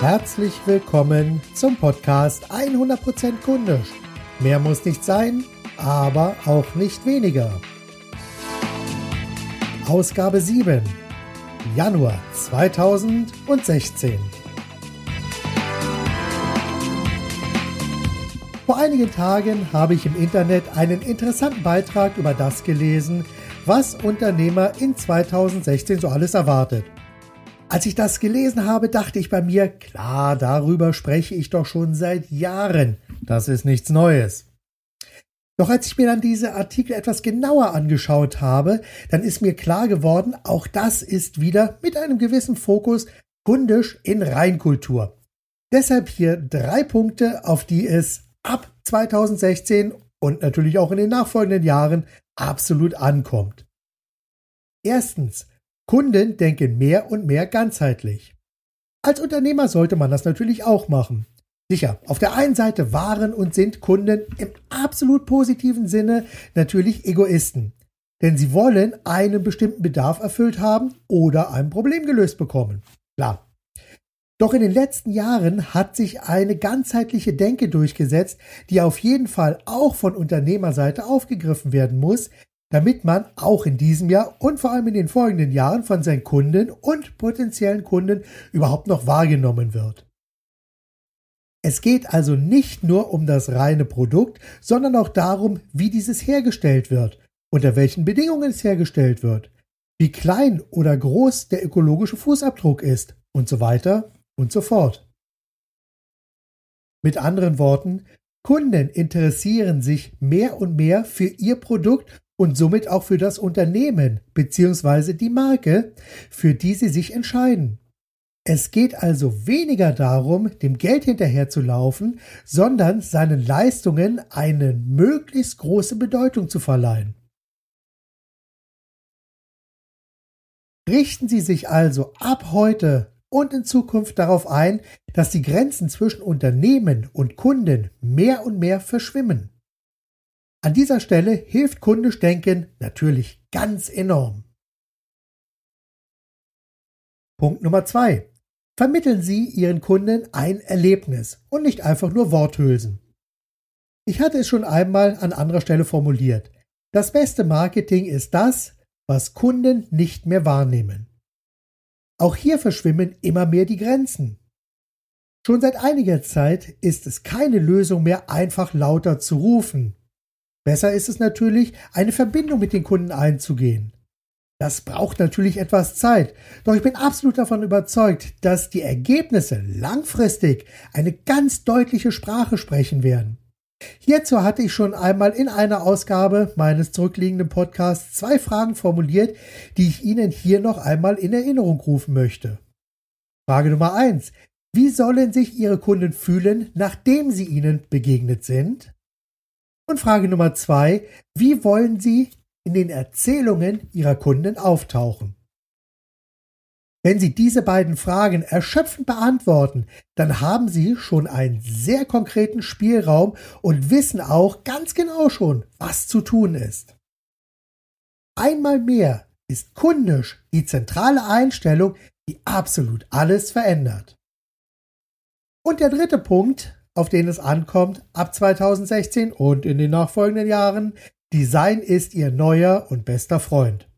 Herzlich willkommen zum Podcast 100% kundisch. Mehr muss nicht sein, aber auch nicht weniger. Ausgabe 7, Januar 2016. Vor einigen Tagen habe ich im Internet einen interessanten Beitrag über das gelesen, was Unternehmer in 2016 so alles erwartet. Als ich das gelesen habe, dachte ich bei mir, klar, darüber spreche ich doch schon seit Jahren. Das ist nichts Neues. Doch als ich mir dann diese Artikel etwas genauer angeschaut habe, dann ist mir klar geworden, auch das ist wieder mit einem gewissen Fokus kundisch in Reinkultur. Deshalb hier drei Punkte, auf die es ab 2016 und natürlich auch in den nachfolgenden Jahren absolut ankommt. Erstens, Kunden denken mehr und mehr ganzheitlich. Als Unternehmer sollte man das natürlich auch machen. Sicher, auf der einen Seite waren und sind Kunden im absolut positiven Sinne natürlich Egoisten. Denn sie wollen einen bestimmten Bedarf erfüllt haben oder ein Problem gelöst bekommen. Klar. Doch in den letzten Jahren hat sich eine ganzheitliche Denke durchgesetzt, die auf jeden Fall auch von Unternehmerseite aufgegriffen werden muss, damit man auch in diesem Jahr und vor allem in den folgenden Jahren von seinen Kunden und potenziellen Kunden überhaupt noch wahrgenommen wird. Es geht also nicht nur um das reine Produkt, sondern auch darum, wie dieses hergestellt wird, unter welchen Bedingungen es hergestellt wird, wie klein oder groß der ökologische Fußabdruck ist und so weiter und so fort. Mit anderen Worten, Kunden interessieren sich mehr und mehr für ihr Produkt und somit auch für das Unternehmen bzw. die Marke, für die sie sich entscheiden. Es geht also weniger darum, dem Geld hinterherzulaufen, sondern seinen Leistungen eine möglichst große Bedeutung zu verleihen. Richten Sie sich also ab heute und in Zukunft darauf ein, dass die Grenzen zwischen Unternehmen und Kunden mehr und mehr verschwimmen. An dieser Stelle hilft kundisch Denken natürlich ganz enorm. Punkt Nummer zwei: Vermitteln Sie Ihren Kunden ein Erlebnis und nicht einfach nur Worthülsen. Ich hatte es schon einmal an anderer Stelle formuliert. Das beste Marketing ist das, was Kunden nicht mehr wahrnehmen. Auch hier verschwimmen immer mehr die Grenzen. Schon seit einiger Zeit ist es keine Lösung mehr, einfach lauter zu rufen. Besser ist es natürlich, eine Verbindung mit den Kunden einzugehen. Das braucht natürlich etwas Zeit, doch ich bin absolut davon überzeugt, dass die Ergebnisse langfristig eine ganz deutliche Sprache sprechen werden. Hierzu hatte ich schon einmal in einer Ausgabe meines zurückliegenden Podcasts zwei Fragen formuliert, die ich Ihnen hier noch einmal in Erinnerung rufen möchte. Frage Nummer eins: Wie sollen sich Ihre Kunden fühlen, nachdem sie Ihnen begegnet sind? Und Frage Nummer zwei, wie wollen Sie in den Erzählungen Ihrer Kunden auftauchen? Wenn Sie diese beiden Fragen erschöpfend beantworten, dann haben Sie schon einen sehr konkreten Spielraum und wissen auch ganz genau schon, was zu tun ist. Einmal mehr ist kundisch die zentrale Einstellung, die absolut alles verändert. Und der dritte Punkt, auf den es ankommt, ab 2016 und in den nachfolgenden Jahren. Design ist ihr neuer und bester Freund.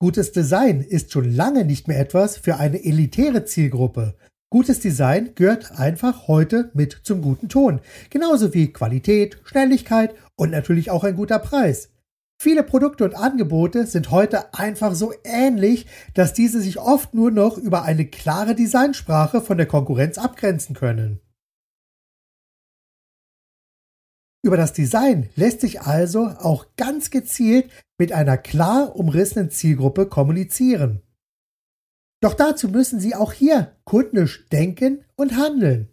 Gutes Design ist schon lange nicht mehr etwas für eine elitäre Zielgruppe. Gutes Design gehört einfach heute mit zum guten Ton, genauso wie Qualität, Schnelligkeit und natürlich auch ein guter Preis. Viele Produkte und Angebote sind heute einfach so ähnlich, dass diese sich oft nur noch über eine klare Designsprache von der Konkurrenz abgrenzen können. Über das Design lässt sich also auch ganz gezielt mit einer klar umrissenen Zielgruppe kommunizieren. Doch dazu müssen Sie auch hier kundisch denken und handeln.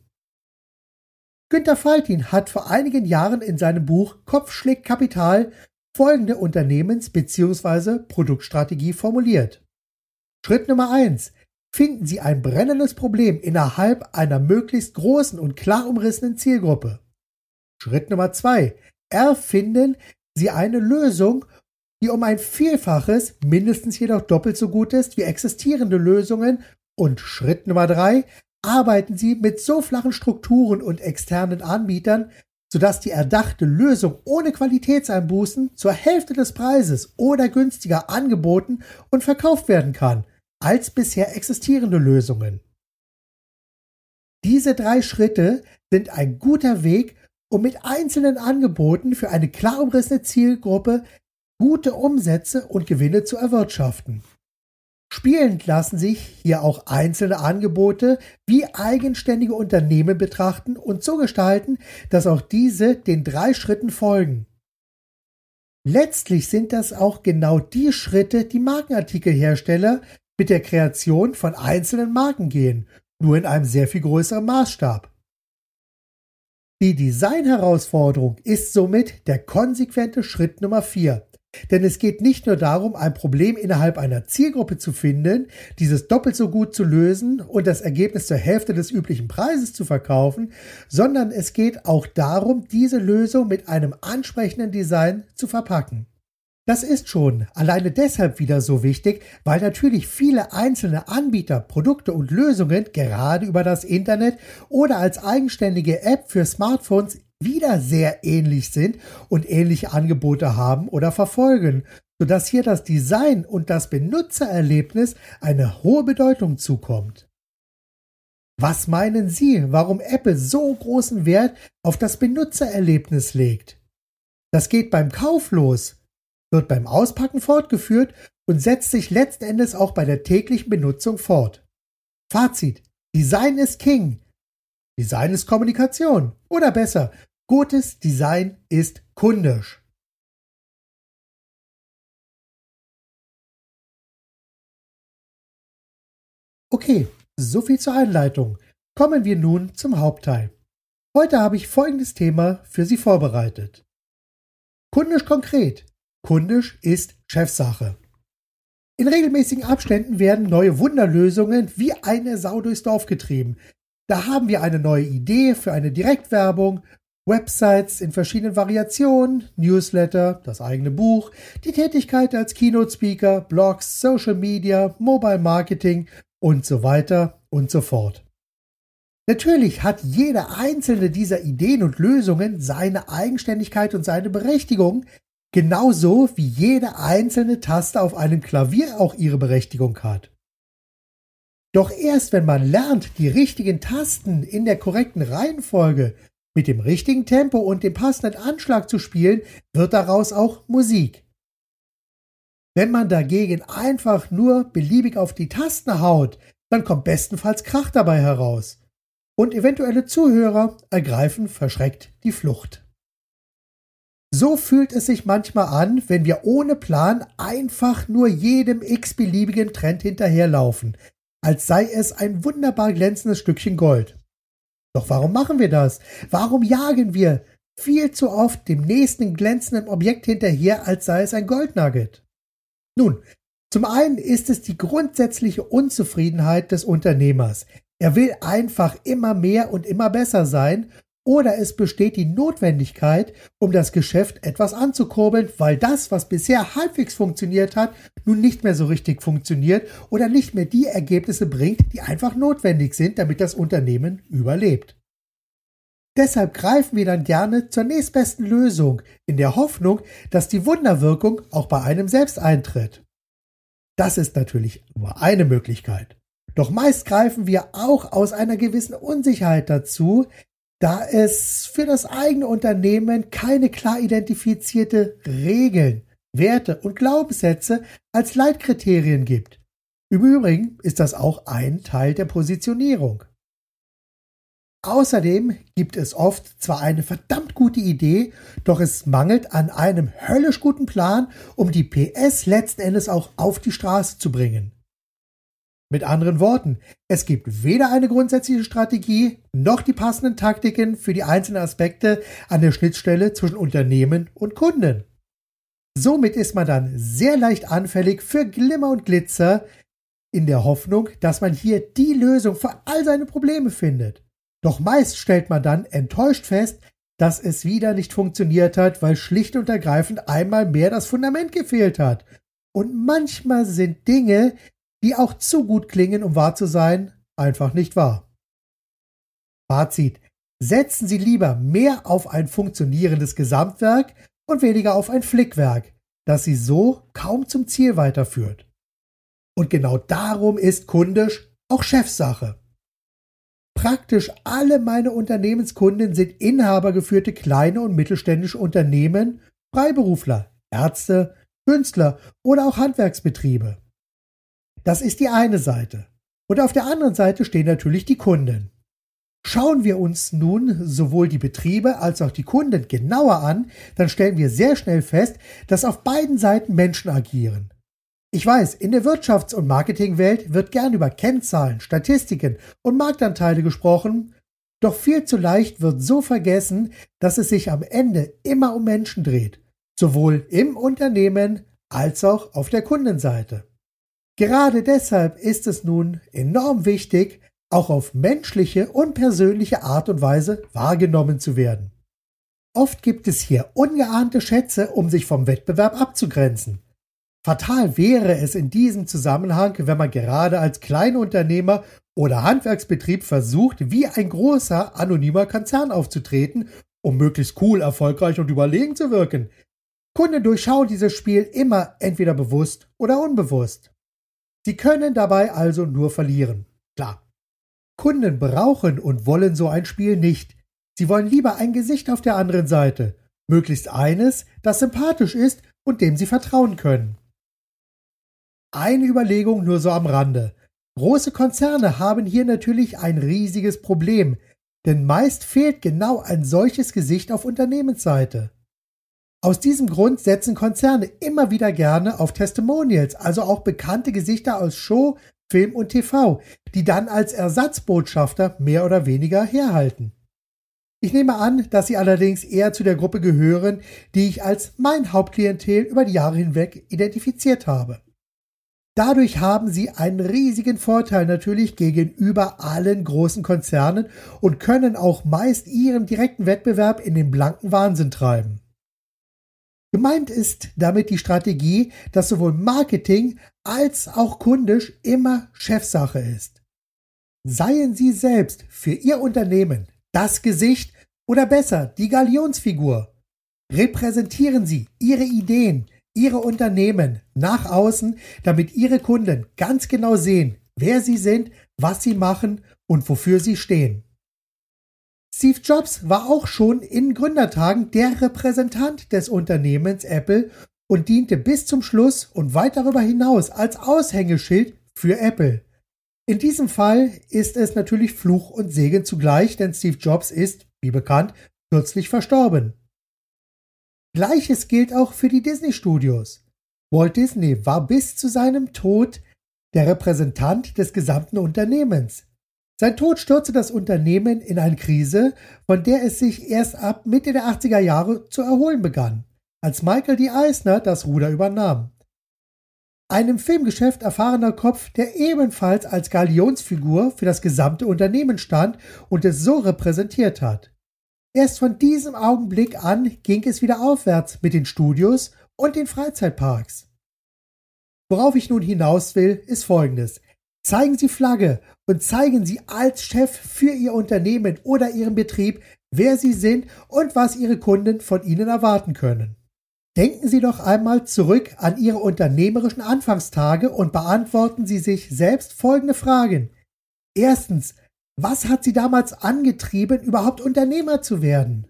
Günter Faltin hat vor einigen Jahren in seinem Buch Kopf schlägt Kapital folgende Unternehmens- bzw. Produktstrategie formuliert. Schritt Nummer eins: Finden Sie ein brennendes Problem innerhalb einer möglichst großen und klar umrissenen Zielgruppe. Schritt Nummer zwei. Erfinden Sie eine Lösung, die um ein Vielfaches, mindestens jedoch doppelt so gut ist wie existierende Lösungen. Und Schritt Nummer drei. arbeiten sie mit so flachen Strukturen und externen Anbietern, sodass die erdachte Lösung ohne Qualitätseinbußen zur Hälfte des Preises oder günstiger angeboten und verkauft werden kann als bisher existierende Lösungen. Diese drei Schritte sind ein guter Weg, um mit einzelnen Angeboten für eine klar umrissene Zielgruppe gute Umsätze und Gewinne zu erwirtschaften. Spielend lassen sich hier auch einzelne Angebote wie eigenständige Unternehmen betrachten und so gestalten, dass auch diese den drei Schritten folgen. Letztlich sind das auch genau die Schritte, die Markenartikelhersteller mit der Kreation von einzelnen Marken gehen, nur in einem sehr viel größeren Maßstab. Die Designherausforderung ist somit der konsequente Schritt Nummer 4, denn es geht nicht nur darum, ein Problem innerhalb einer Zielgruppe zu finden, dieses doppelt so gut zu lösen und das Ergebnis zur Hälfte des üblichen Preises zu verkaufen, sondern es geht auch darum, diese Lösung mit einem ansprechenden Design zu verpacken. Das ist schon alleine deshalb wieder so wichtig, weil natürlich viele einzelne Anbieter, Produkte und Lösungen gerade über das Internet oder als eigenständige App für Smartphones wieder sehr ähnlich sind und ähnliche Angebote haben oder verfolgen, sodass hier das Design und das Benutzererlebnis eine hohe Bedeutung zukommt. Was meinen Sie, warum Apple so großen Wert auf das Benutzererlebnis legt? Das geht beim Kauf los, wird beim Auspacken fortgeführt und setzt sich letzten Endes auch bei der täglichen Benutzung fort. Fazit. Design ist King. Design ist Kommunikation. Oder besser, gutes Design ist kundisch. Okay, soviel zur Einleitung. Kommen wir nun zum Hauptteil. Heute habe ich folgendes Thema für Sie vorbereitet. Kundisch konkret. Kundisch ist Chefsache. In regelmäßigen Abständen werden neue Wunderlösungen wie eine Sau durchs Dorf getrieben, da haben wir eine neue Idee für eine Direktwerbung, Websites in verschiedenen Variationen, Newsletter, das eigene Buch, die Tätigkeit als Keynote-Speaker, Blogs, Social Media, Mobile Marketing und so weiter und so fort. Natürlich hat jede einzelne dieser Ideen und Lösungen seine Eigenständigkeit und seine Berechtigung, genauso wie jede einzelne Taste auf einem Klavier auch ihre Berechtigung hat. Doch erst wenn man lernt, die richtigen Tasten in der korrekten Reihenfolge mit dem richtigen Tempo und dem passenden Anschlag zu spielen, wird daraus auch Musik. Wenn man dagegen einfach nur beliebig auf die Tasten haut, dann kommt bestenfalls Krach dabei heraus. Und eventuelle Zuhörer ergreifen verschreckt die Flucht. So fühlt es sich manchmal an, wenn wir ohne Plan einfach nur jedem x-beliebigen Trend hinterherlaufen, als sei es ein wunderbar glänzendes Stückchen Gold. Doch warum machen wir das? Warum jagen wir viel zu oft dem nächsten glänzenden Objekt hinterher, als sei es ein Goldnugget? Nun, zum einen ist es die grundsätzliche Unzufriedenheit des Unternehmers. Er will einfach immer mehr und immer besser sein oder es besteht die Notwendigkeit, um das Geschäft etwas anzukurbeln, weil das, was bisher halbwegs funktioniert hat, nun nicht mehr so richtig funktioniert oder nicht mehr die Ergebnisse bringt, die einfach notwendig sind, damit das Unternehmen überlebt. Deshalb greifen wir dann gerne zur nächstbesten Lösung, in der Hoffnung, dass die Wunderwirkung auch bei einem selbst eintritt. Das ist natürlich nur eine Möglichkeit. Doch meist greifen wir auch aus einer gewissen Unsicherheit dazu, da es für das eigene Unternehmen keine klar identifizierte Regeln, Werte und Glaubenssätze als Leitkriterien gibt. Im Übrigen ist das auch ein Teil der Positionierung. Außerdem gibt es oft zwar eine verdammt gute Idee, doch es mangelt an einem höllisch guten Plan, um die PS letzten Endes auch auf die Straße zu bringen. Mit anderen Worten, es gibt weder eine grundsätzliche Strategie noch die passenden Taktiken für die einzelnen Aspekte an der Schnittstelle zwischen Unternehmen und Kunden. Somit ist man dann sehr leicht anfällig für Glimmer und Glitzer in der Hoffnung, dass man hier die Lösung für all seine Probleme findet. Doch meist stellt man dann enttäuscht fest, dass es wieder nicht funktioniert hat, weil schlicht und ergreifend einmal mehr das Fundament gefehlt hat. Und manchmal sind Dinge, die auch zu gut klingen, um wahr zu sein, einfach nicht wahr. Fazit. Setzen Sie lieber mehr auf ein funktionierendes Gesamtwerk und weniger auf ein Flickwerk, das Sie so kaum zum Ziel weiterführt. Und genau darum ist kundisch auch Chefsache. Praktisch alle meine Unternehmenskunden sind inhabergeführte kleine und mittelständische Unternehmen, Freiberufler, Ärzte, Künstler oder auch Handwerksbetriebe. Das ist die eine Seite. Und auf der anderen Seite stehen natürlich die Kunden. Schauen wir uns nun sowohl die Betriebe als auch die Kunden genauer an, dann stellen wir sehr schnell fest, dass auf beiden Seiten Menschen agieren. Ich weiß, in der Wirtschafts- und Marketingwelt wird gern über Kennzahlen, Statistiken und Marktanteile gesprochen, doch viel zu leicht wird so vergessen, dass es sich am Ende immer um Menschen dreht, sowohl im Unternehmen als auch auf der Kundenseite. Gerade deshalb ist es nun enorm wichtig, auch auf menschliche und persönliche Art und Weise wahrgenommen zu werden. Oft gibt es hier ungeahnte Schätze, um sich vom Wettbewerb abzugrenzen. Fatal wäre es in diesem Zusammenhang, wenn man gerade als Kleinunternehmer oder Handwerksbetrieb versucht, wie ein großer anonymer Konzern aufzutreten, um möglichst cool, erfolgreich und überlegen zu wirken. Kunden durchschauen dieses Spiel immer entweder bewusst oder unbewusst. Sie können dabei also nur verlieren. Klar, Kunden brauchen und wollen so ein Spiel nicht. Sie wollen lieber ein Gesicht auf der anderen Seite, möglichst eines, das sympathisch ist und dem sie vertrauen können. Eine Überlegung nur so am Rande. Große Konzerne haben hier natürlich ein riesiges Problem, denn meist fehlt genau ein solches Gesicht auf Unternehmensseite. Aus diesem Grund setzen Konzerne immer wieder gerne auf Testimonials, also auch bekannte Gesichter aus Show, Film und TV, die dann als Ersatzbotschafter mehr oder weniger herhalten. Ich nehme an, dass Sie allerdings eher zu der Gruppe gehören, die ich als mein Hauptklientel über die Jahre hinweg identifiziert habe. Dadurch haben Sie einen riesigen Vorteil natürlich gegenüber allen großen Konzernen und können auch meist Ihren direkten Wettbewerb in den blanken Wahnsinn treiben. Gemeint ist damit die Strategie, dass sowohl Marketing als auch kundisch immer Chefsache ist. Seien Sie selbst für Ihr Unternehmen das Gesicht oder besser die Galionsfigur. Repräsentieren Sie Ihre Ideen, Ihre Unternehmen nach außen, damit Ihre Kunden ganz genau sehen, wer Sie sind, was Sie machen und wofür Sie stehen. Steve Jobs war auch schon in Gründertagen der Repräsentant des Unternehmens Apple und diente bis zum Schluss und weit darüber hinaus als Aushängeschild für Apple. In diesem Fall ist es natürlich Fluch und Segen zugleich, denn Steve Jobs ist, wie bekannt, kürzlich verstorben. Gleiches gilt auch für die Disney Studios. Walt Disney war bis zu seinem Tod der Repräsentant des gesamten Unternehmens. Sein Tod stürzte das Unternehmen in eine Krise, von der es sich erst ab Mitte der 80er Jahre zu erholen begann, als Michael D. Eisner das Ruder übernahm. Ein im Filmgeschäft erfahrener Kopf, der ebenfalls als Galionsfigur für das gesamte Unternehmen stand und es so repräsentiert hat. Erst von diesem Augenblick an ging es wieder aufwärts mit den Studios und den Freizeitparks. Worauf ich nun hinaus will, ist folgendes. Zeigen Sie Flagge und zeigen Sie als Chef für Ihr Unternehmen oder Ihren Betrieb, wer Sie sind und was Ihre Kunden von Ihnen erwarten können. Denken Sie doch einmal zurück an Ihre unternehmerischen Anfangstage und beantworten Sie sich selbst folgende Fragen. Erstens, was hat Sie damals angetrieben, überhaupt Unternehmer zu werden?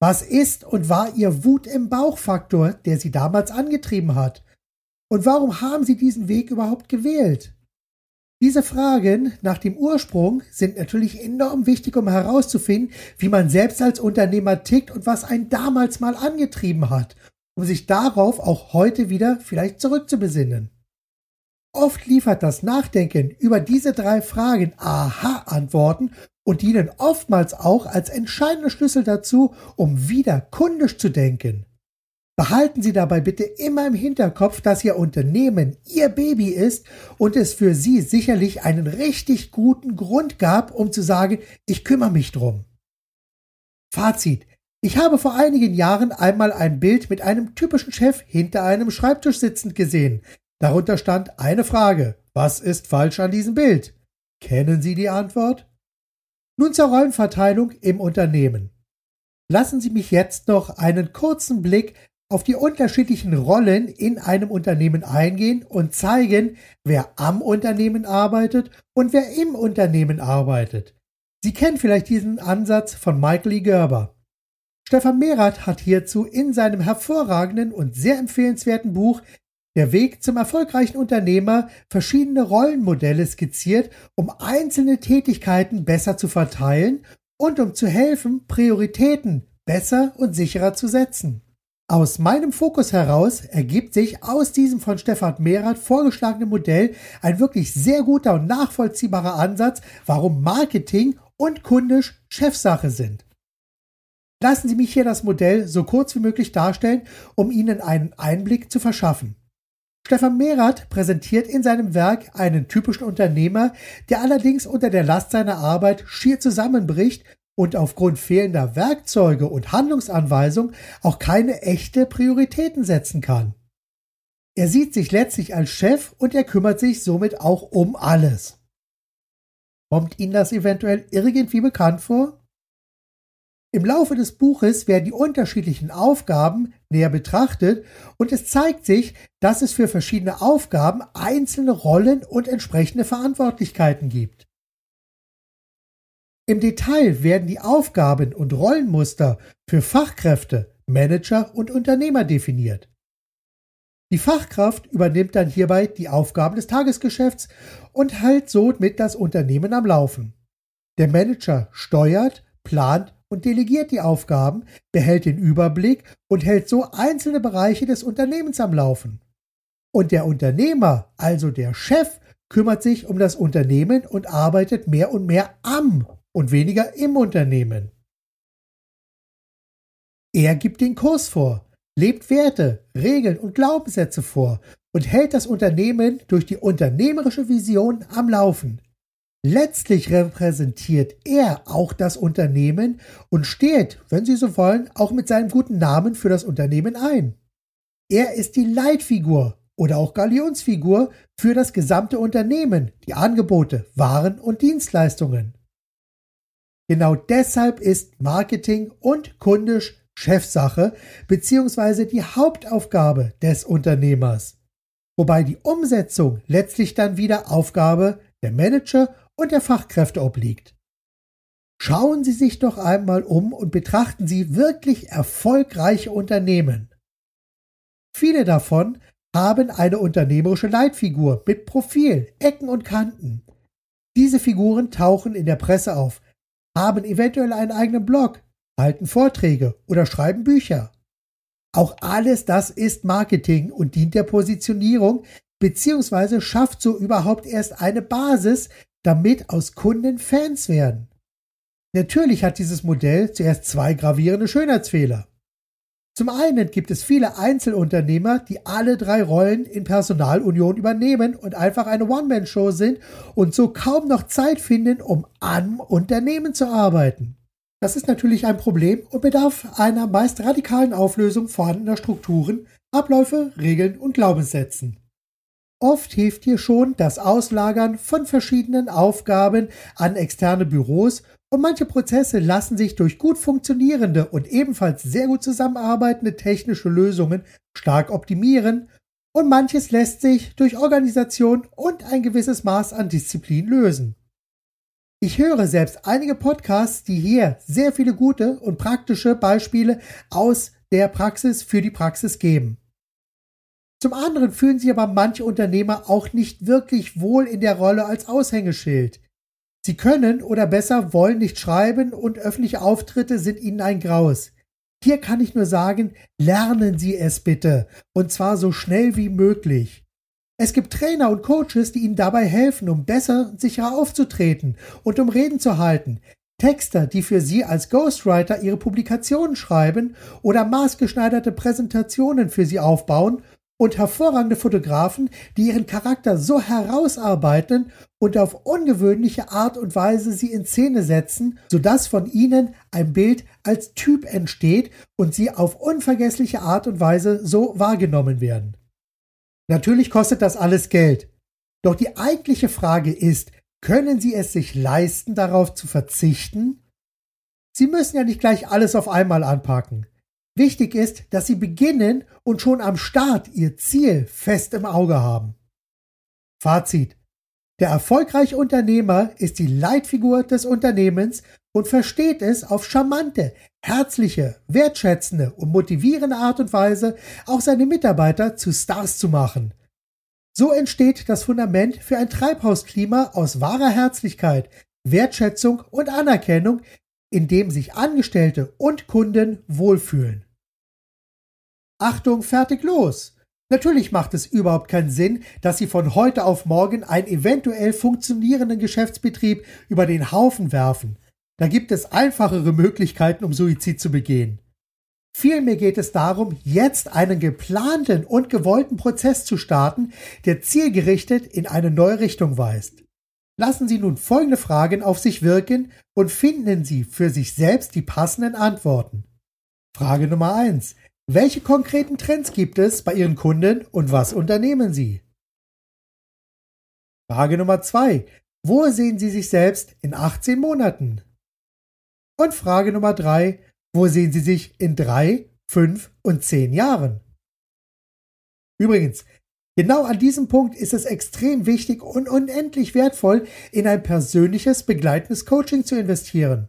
Was ist und war Ihr Wut im Bauchfaktor, der Sie damals angetrieben hat? Und warum haben Sie diesen Weg überhaupt gewählt? Diese Fragen nach dem Ursprung sind natürlich enorm wichtig, um herauszufinden, wie man selbst als Unternehmer tickt und was einen damals mal angetrieben hat, um sich darauf auch heute wieder vielleicht zurückzubesinnen. Oft liefert das Nachdenken über diese drei Fragen Aha-Antworten und dienen oftmals auch als entscheidender Schlüssel dazu, um wieder kundisch zu denken. Behalten Sie dabei bitte immer im Hinterkopf, dass Ihr Unternehmen Ihr Baby ist und es für Sie sicherlich einen richtig guten Grund gab, um zu sagen, ich kümmere mich drum. Fazit. Ich habe vor einigen Jahren einmal ein Bild mit einem typischen Chef hinter einem Schreibtisch sitzend gesehen. Darunter stand eine Frage. Was ist falsch an diesem Bild? Kennen Sie die Antwort? Nun zur Rollenverteilung im Unternehmen. Lassen Sie mich jetzt noch einen kurzen Blick auf die unterschiedlichen Rollen in einem Unternehmen eingehen und zeigen, wer am Unternehmen arbeitet und wer im Unternehmen arbeitet. Sie kennen vielleicht diesen Ansatz von Michael E. Gerber. Stefan Merath hat hierzu in seinem hervorragenden und sehr empfehlenswerten Buch Der Weg zum erfolgreichen Unternehmer verschiedene Rollenmodelle skizziert, um einzelne Tätigkeiten besser zu verteilen und um zu helfen, Prioritäten besser und sicherer zu setzen. Aus meinem Fokus heraus ergibt sich aus diesem von Stefan Merath vorgeschlagenen Modell ein wirklich sehr guter und nachvollziehbarer Ansatz, warum Marketing und kundisch Chefsache sind. Lassen Sie mich hier das Modell so kurz wie möglich darstellen, um Ihnen einen Einblick zu verschaffen. Stefan Merath präsentiert in seinem Werk einen typischen Unternehmer, der allerdings unter der Last seiner Arbeit schier zusammenbricht und aufgrund fehlender Werkzeuge und Handlungsanweisung auch keine echte Prioritäten setzen kann. Er sieht sich letztlich als Chef und er kümmert sich somit auch um alles. Kommt Ihnen das eventuell irgendwie bekannt vor? Im Laufe des Buches werden die unterschiedlichen Aufgaben näher betrachtet und es zeigt sich, dass es für verschiedene Aufgaben einzelne Rollen und entsprechende Verantwortlichkeiten gibt. Im Detail werden die Aufgaben und Rollenmuster für Fachkräfte, Manager und Unternehmer definiert. Die Fachkraft übernimmt dann hierbei die Aufgaben des Tagesgeschäfts und hält somit das Unternehmen am Laufen. Der Manager steuert, plant und delegiert die Aufgaben, behält den Überblick und hält so einzelne Bereiche des Unternehmens am Laufen. Und der Unternehmer, also der Chef, kümmert sich um das Unternehmen und arbeitet mehr und mehr am und weniger im Unternehmen. Er gibt den Kurs vor, lebt Werte, Regeln und Glaubenssätze vor und hält das Unternehmen durch die unternehmerische Vision am Laufen. Letztlich repräsentiert er auch das Unternehmen und steht, wenn Sie so wollen, auch mit seinem guten Namen für das Unternehmen ein. Er ist die Leitfigur oder auch Galionsfigur für das gesamte Unternehmen, die Angebote, Waren und Dienstleistungen. Genau deshalb ist Marketing und kundisch Chefsache bzw. die Hauptaufgabe des Unternehmers, wobei die Umsetzung letztlich dann wieder Aufgabe der Manager und der Fachkräfte obliegt. Schauen Sie sich doch einmal um und betrachten Sie wirklich erfolgreiche Unternehmen. Viele davon haben eine unternehmerische Leitfigur mit Profil, Ecken und Kanten. Diese Figuren tauchen in der Presse auf, haben eventuell einen eigenen Blog, halten Vorträge oder schreiben Bücher. Auch alles das ist Marketing und dient der Positionierung beziehungsweise schafft so überhaupt erst eine Basis, damit aus Kunden Fans werden. Natürlich hat dieses Modell zuerst zwei gravierende Schönheitsfehler. Zum einen gibt es viele Einzelunternehmer, die alle drei Rollen in Personalunion übernehmen und einfach eine One-Man-Show sind und so kaum noch Zeit finden, um am Unternehmen zu arbeiten. Das ist natürlich ein Problem und bedarf einer meist radikalen Auflösung vorhandener Strukturen, Abläufe, Regeln und Glaubenssätzen. Oft hilft hier schon das Auslagern von verschiedenen Aufgaben an externe Büros und manche Prozesse lassen sich durch gut funktionierende und ebenfalls sehr gut zusammenarbeitende technische Lösungen stark optimieren und manches lässt sich durch Organisation und ein gewisses Maß an Disziplin lösen. Ich höre selbst einige Podcasts, die hier sehr viele gute und praktische Beispiele aus der Praxis für die Praxis geben. Zum anderen fühlen sich aber manche Unternehmer auch nicht wirklich wohl in der Rolle als Aushängeschild. Sie können oder besser wollen nicht schreiben und öffentliche Auftritte sind ihnen ein Graus. Hier kann ich nur sagen, lernen Sie es bitte und zwar so schnell wie möglich. Es gibt Trainer und Coaches, die Ihnen dabei helfen, um besser und sicherer aufzutreten und um Reden zu halten. Texter, die für Sie als Ghostwriter Ihre Publikationen schreiben oder maßgeschneiderte Präsentationen für Sie aufbauen und hervorragende Fotografen, die ihren Charakter so herausarbeiten und auf ungewöhnliche Art und Weise sie in Szene setzen, sodass von ihnen ein Bild als Typ entsteht und sie auf unvergessliche Art und Weise so wahrgenommen werden. Natürlich kostet das alles Geld. Doch die eigentliche Frage ist, Können Sie es sich leisten, darauf zu verzichten? Sie müssen ja nicht gleich alles auf einmal anpacken. Wichtig ist, dass Sie beginnen und schon am Start Ihr Ziel fest im Auge haben. Fazit. Der erfolgreiche Unternehmer ist die Leitfigur des Unternehmens und versteht es auf charmante, herzliche, wertschätzende und motivierende Art und Weise auch seine Mitarbeiter zu Stars zu machen. So entsteht das Fundament für ein Treibhausklima aus wahrer Herzlichkeit, Wertschätzung und Anerkennung, in dem sich Angestellte und Kunden wohlfühlen. Achtung, fertig los! Natürlich macht es überhaupt keinen Sinn, dass Sie von heute auf morgen einen eventuell funktionierenden Geschäftsbetrieb über den Haufen werfen. Da gibt es einfachere Möglichkeiten, um Suizid zu begehen. Vielmehr geht es darum, jetzt einen geplanten und gewollten Prozess zu starten, der zielgerichtet in eine neue Richtung weist. Lassen Sie nun folgende Fragen auf sich wirken und finden Sie für sich selbst die passenden Antworten. Frage Nummer eins: welche konkreten Trends gibt es bei Ihren Kunden und was unternehmen Sie? Frage Nummer zwei: Wo sehen Sie sich selbst in 18 Monaten? Und Frage Nummer drei: Wo sehen Sie sich in drei, fünf und zehn Jahren? Übrigens, genau an diesem Punkt ist es extrem wichtig und unendlich wertvoll, in ein persönliches begleitendes Coaching zu investieren.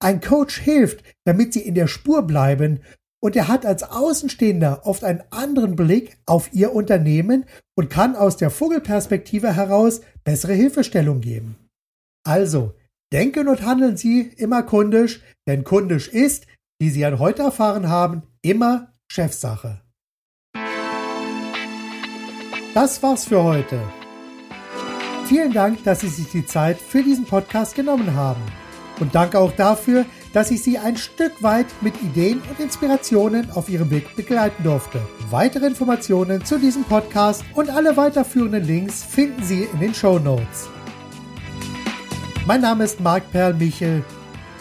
Ein Coach hilft, damit Sie in der Spur bleiben und er hat als Außenstehender oft einen anderen Blick auf Ihr Unternehmen und kann aus der Vogelperspektive heraus bessere Hilfestellung geben. Also, denken und handeln Sie immer kundisch, denn kundisch ist, wie Sie an heute erfahren haben, immer Chefsache. Das war's für heute. Vielen Dank, dass Sie sich die Zeit für diesen Podcast genommen haben. Und danke auch dafür, dass ich Sie ein Stück weit mit Ideen und Inspirationen auf Ihrem Weg begleiten durfte. Weitere Informationen zu diesem Podcast und alle weiterführenden Links finden Sie in den Show Notes. Mein Name ist Marc Perl Michel.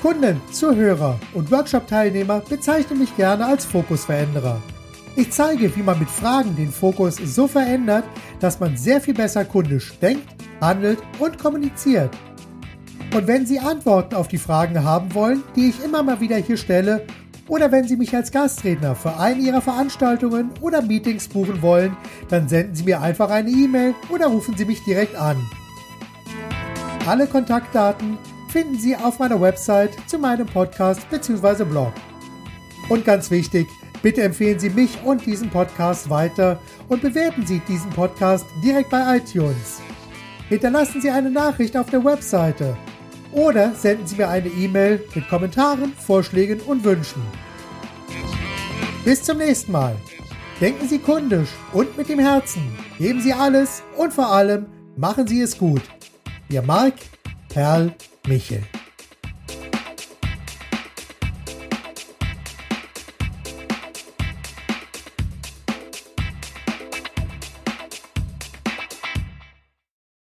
Kunden, Zuhörer und Workshop-Teilnehmer bezeichnen mich gerne als Fokusveränderer. Ich zeige, wie man mit Fragen den Fokus so verändert, dass man sehr viel besser kundisch denkt, handelt und kommuniziert. Und wenn Sie Antworten auf die Fragen haben wollen, die ich immer mal wieder hier stelle, oder wenn Sie mich als Gastredner für eine Ihrer Veranstaltungen oder Meetings buchen wollen, dann senden Sie mir einfach eine E-Mail oder rufen Sie mich direkt an. Alle Kontaktdaten finden Sie auf meiner Website zu meinem Podcast bzw. Blog. Und ganz wichtig, bitte empfehlen Sie mich und diesen Podcast weiter und bewerten Sie diesen Podcast direkt bei iTunes. Hinterlassen Sie eine Nachricht auf der Webseite oder senden Sie mir eine E-Mail mit Kommentaren, Vorschlägen und Wünschen. Bis zum nächsten Mal. Denken Sie kundisch und mit dem Herzen. Geben Sie alles und vor allem machen Sie es gut. Ihr Marc Perl Michel.